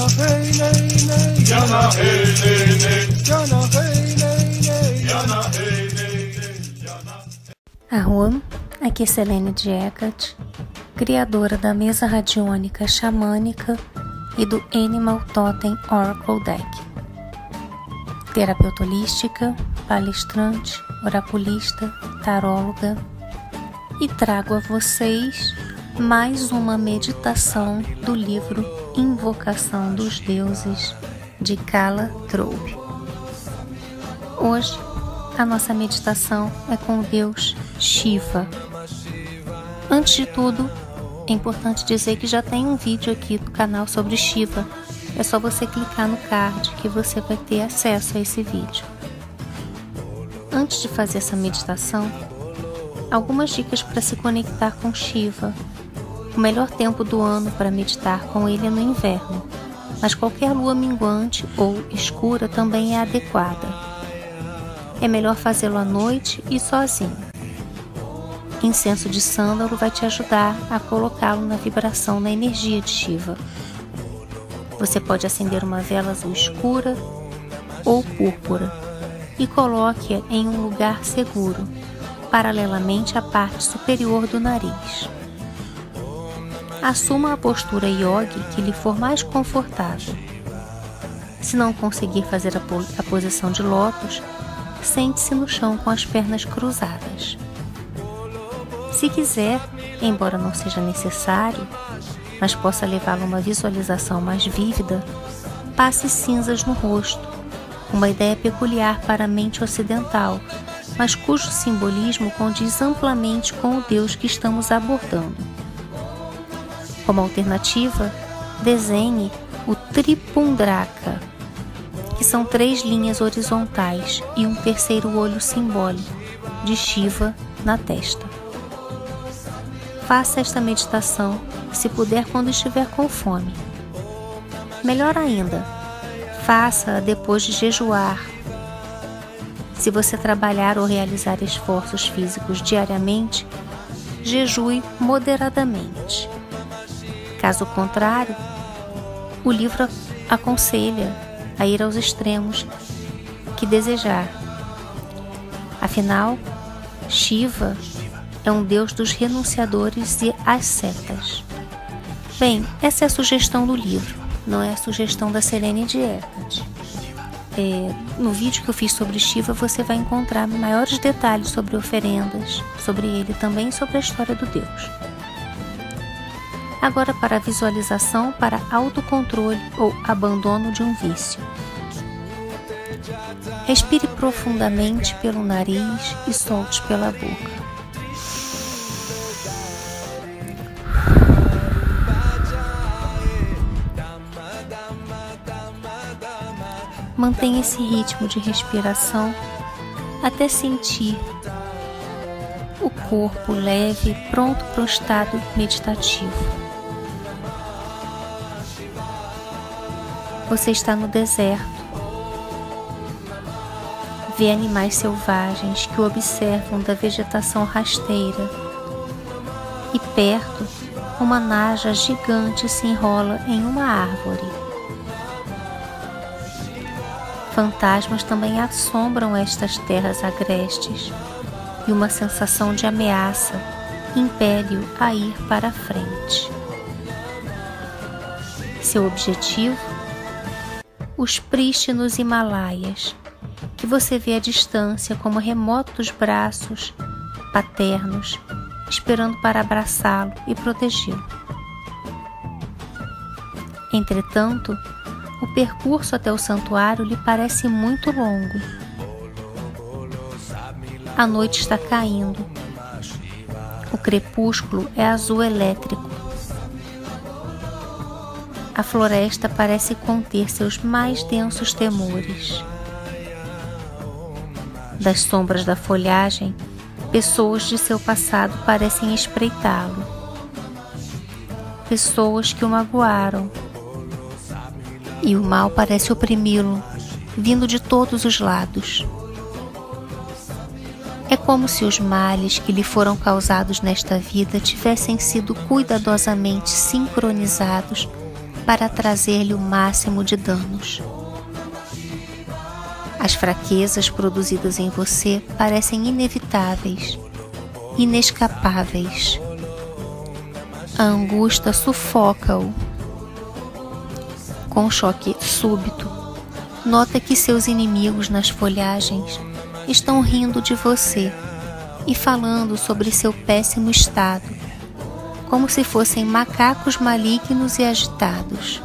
Jana hey nay nay. Jana hey nay nay. Jana hey nay nay. Jana hey. Arrum, aqui é Selene Diecat, criadora da mesa radiônica xamânica e do Animal Totem Oracle Deck. Terapeuta holística, palestrante, oraculista, taróloga e trago a vocês mais uma meditação do livro Invocação dos Deuses de Kala Troube. Hoje a nossa meditação é com o deus Shiva. Antes de tudo, é importante dizer que já tem um vídeo aqui do canal sobre Shiva. É só você clicar no card que você vai ter acesso a esse vídeo. Antes de fazer essa meditação, algumas dicas para se conectar com Shiva. O melhor tempo do ano para meditar com ele é no inverno, mas qualquer lua minguante ou escura também é adequada. É melhor fazê-lo à noite e sozinho. Incenso de sândalo vai te ajudar a colocá-lo na vibração na energia de Shiva. Você pode acender uma vela azul escura ou púrpura e coloque-a em um lugar seguro, paralelamente à parte superior do nariz. Assuma a postura yogi que lhe for mais confortável. Se não conseguir fazer a, po a posição de lótus, sente-se no chão com as pernas cruzadas. Se quiser, embora não seja necessário, mas possa levá-lo a uma visualização mais vívida, passe cinzas no rosto, uma ideia peculiar para a mente ocidental, mas cujo simbolismo condiz amplamente com o Deus que estamos abordando. Como alternativa, desenhe o Tripundraka, que são três linhas horizontais e um terceiro olho simbólico de Shiva na testa. Faça esta meditação, se puder, quando estiver com fome. Melhor ainda, faça depois de jejuar. Se você trabalhar ou realizar esforços físicos diariamente, jejue moderadamente. Caso contrário, o livro aconselha a ir aos extremos que desejar. Afinal, Shiva é um deus dos renunciadores e ascetas. Bem, essa é a sugestão do livro, não é a sugestão da Selene Diecat. É, no vídeo que eu fiz sobre Shiva você vai encontrar maiores detalhes sobre oferendas, sobre ele também sobre a história do deus. Agora para a visualização para autocontrole ou abandono de um vício. Respire profundamente pelo nariz e solte pela boca. Mantenha esse ritmo de respiração até sentir o corpo leve, pronto para o estado meditativo. Você está no deserto. Vê animais selvagens que o observam da vegetação rasteira. E perto, uma naja gigante se enrola em uma árvore. Fantasmas também assombram estas terras agrestes e uma sensação de ameaça impele-o a ir para a frente. Seu objetivo? Os prístinos Himalaias, que você vê à distância como remotos braços paternos, esperando para abraçá-lo e protegê-lo. Entretanto, o percurso até o santuário lhe parece muito longo. A noite está caindo. O crepúsculo é azul elétrico. A floresta parece conter seus mais densos temores. Das sombras da folhagem, pessoas de seu passado parecem espreitá-lo. Pessoas que o magoaram e o mal parece oprimi-lo, vindo de todos os lados. É como se os males que lhe foram causados nesta vida tivessem sido cuidadosamente sincronizados para trazer-lhe o máximo de danos. As fraquezas produzidas em você parecem inevitáveis, inescapáveis. A angústia sufoca-o. Com um choque súbito, nota que seus inimigos nas folhagens estão rindo de você e falando sobre seu péssimo estado, como se fossem macacos malignos e agitados.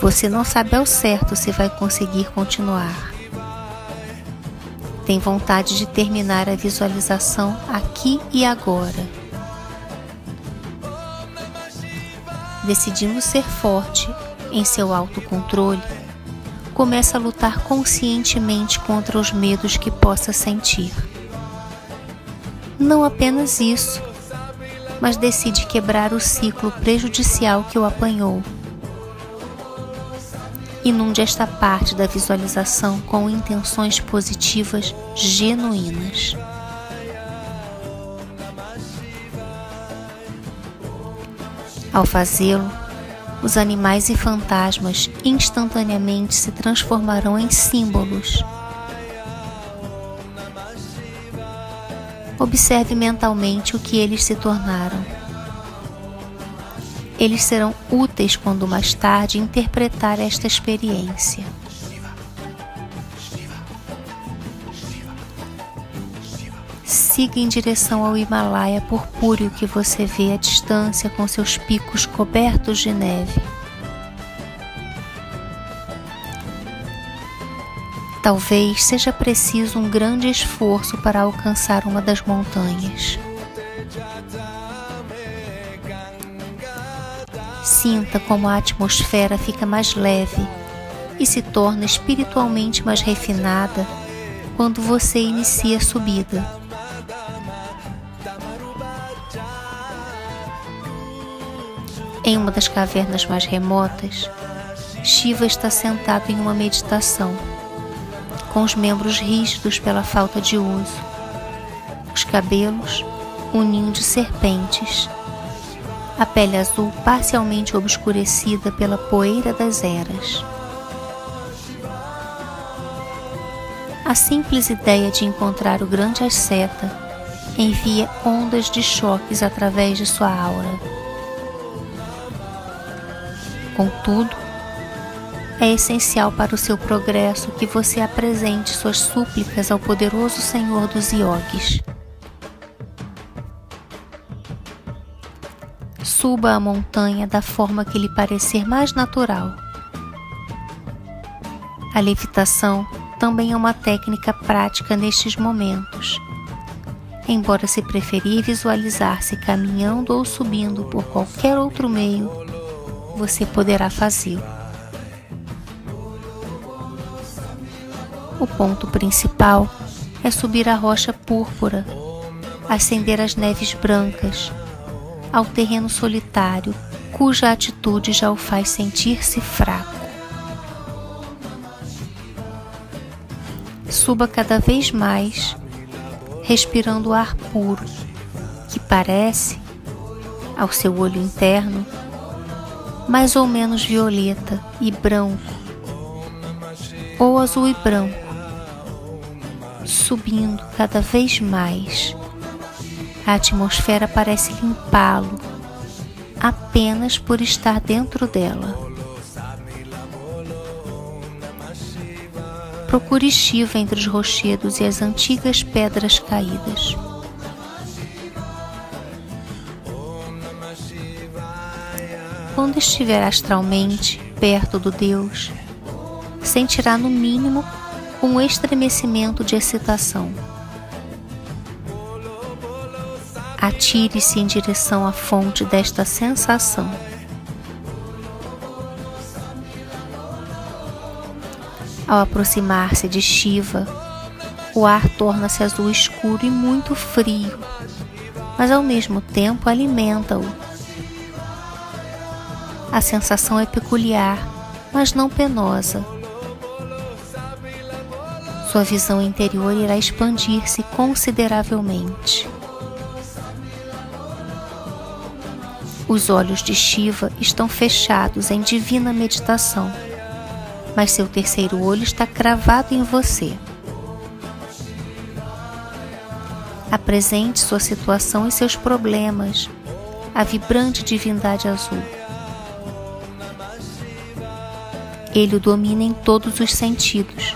Você não sabe ao certo se vai conseguir continuar. Tem vontade de terminar a visualização aqui e agora. Decidindo ser forte em seu autocontrole, começa a lutar conscientemente contra os medos que possa sentir. Não apenas isso, mas decide quebrar o ciclo prejudicial que o apanhou Inunde esta parte da visualização com intenções positivas genuínas. Ao fazê-lo, os animais e fantasmas instantaneamente se transformarão em símbolos. Observe mentalmente o que eles se tornaram eles serão úteis quando mais tarde interpretar esta experiência. Siga em direção ao Himalaia purpúreo que você vê à distância com seus picos cobertos de neve. Talvez seja preciso um grande esforço para alcançar uma das montanhas. Sinta como a atmosfera fica mais leve e se torna espiritualmente mais refinada quando você inicia a subida. Em uma das cavernas mais remotas, Shiva está sentado em uma meditação, com os membros rígidos pela falta de uso, os cabelos um ninho de serpentes a pele azul parcialmente obscurecida pela poeira das eras. A simples ideia de encontrar o grande asceta envia ondas de choques através de sua aura. Contudo, é essencial para o seu progresso que você apresente suas súplicas ao poderoso Senhor dos Yogis. Suba a montanha da forma que lhe parecer mais natural. A levitação também é uma técnica prática nestes momentos. Embora se preferir visualizar-se caminhando ou subindo por qualquer outro meio, você poderá fazê-lo. O ponto principal é subir a rocha púrpura, ascender as neves brancas ao terreno solitário, cuja atitude já o faz sentir-se fraco. Suba cada vez mais, respirando ar puro, que parece, ao seu olho interno, mais ou menos violeta e branco, ou azul e branco, subindo cada vez mais a atmosfera parece limpá-lo apenas por estar dentro dela. Procure Shiva entre os rochedos e as antigas pedras caídas. Quando estiver astralmente perto do Deus, sentirá no mínimo um estremecimento de excitação. Atire-se em direção à fonte desta sensação. Ao aproximar-se de Shiva, o ar torna-se azul escuro e muito frio, mas ao mesmo tempo alimenta-o. A sensação é peculiar, mas não penosa. Sua visão interior irá expandir-se consideravelmente. Os olhos de Shiva estão fechados em divina meditação, mas seu terceiro olho está cravado em você. Apresente sua situação e seus problemas à vibrante divindade azul. Ele o domina em todos os sentidos,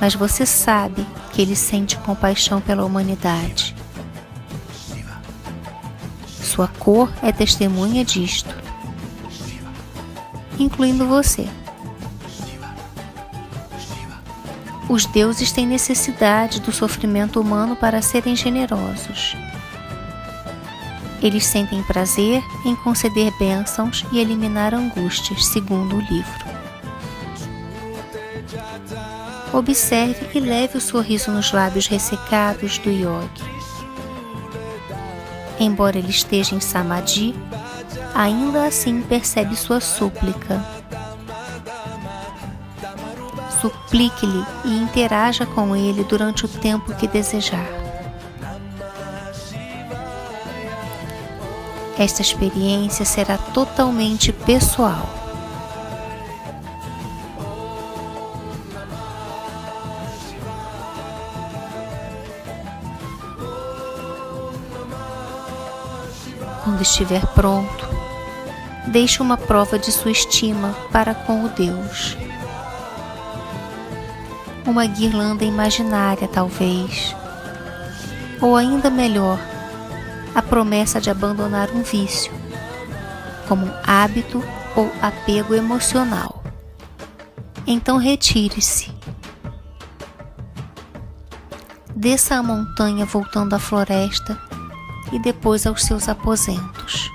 mas você sabe que ele sente compaixão pela humanidade. Sua cor é testemunha disto, incluindo você. Os deuses têm necessidade do sofrimento humano para serem generosos. Eles sentem prazer em conceder bênçãos e eliminar angústias, segundo o livro. Observe e leve o sorriso nos lábios ressecados do yogi. Embora ele esteja em samadhi, ainda assim percebe sua súplica suplique-lhe e interaja com ele durante o tempo que desejar. Esta experiência será totalmente pessoal. Quando estiver pronto, deixe uma prova de sua estima para com o Deus uma guirlanda imaginária, talvez. Ou ainda melhor, a promessa de abandonar um vício, como um hábito ou apego emocional. Então retire-se. Desça a montanha voltando à floresta e depois aos seus aposentos.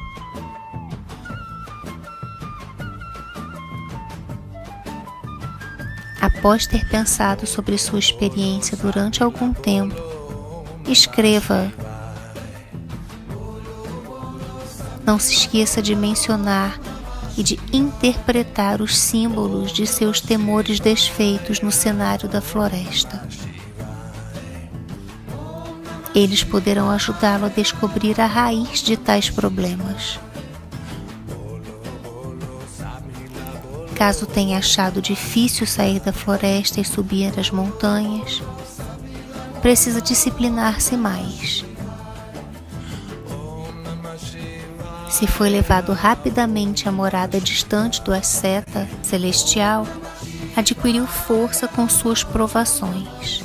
Após ter pensado sobre sua experiência durante algum tempo, escreva. Não se esqueça de mencionar e de interpretar os símbolos de seus temores desfeitos no cenário da floresta. Eles poderão ajudá-lo a descobrir a raiz de tais problemas. Caso tenha achado difícil sair da floresta e subir as montanhas, precisa disciplinar-se mais. Se foi levado rapidamente à morada distante do asceta celestial, adquiriu força com suas provações.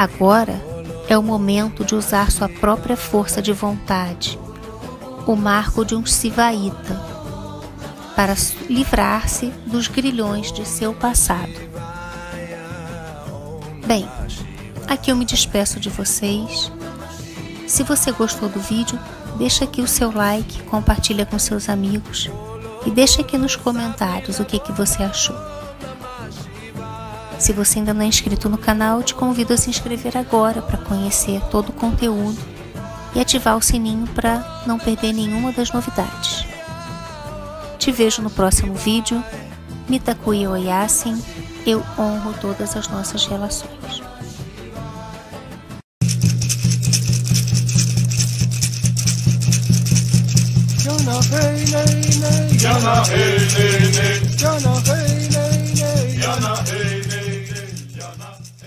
Agora é o momento de usar sua própria força de vontade o marco de um sivaíta, para livrar-se dos grilhões de seu passado. Bem, aqui eu me despeço de vocês. Se você gostou do vídeo, deixa aqui o seu like, compartilha com seus amigos e deixa aqui nos comentários o que, que você achou. Se você ainda não é inscrito no canal, te convido a se inscrever agora para conhecer todo o conteúdo e ativar o sininho para não perder nenhuma das novidades. Te vejo no próximo vídeo. Mitakuya Oyasin, eu honro todas as nossas relações. Yana hey, hey. Jana hey Yana hey,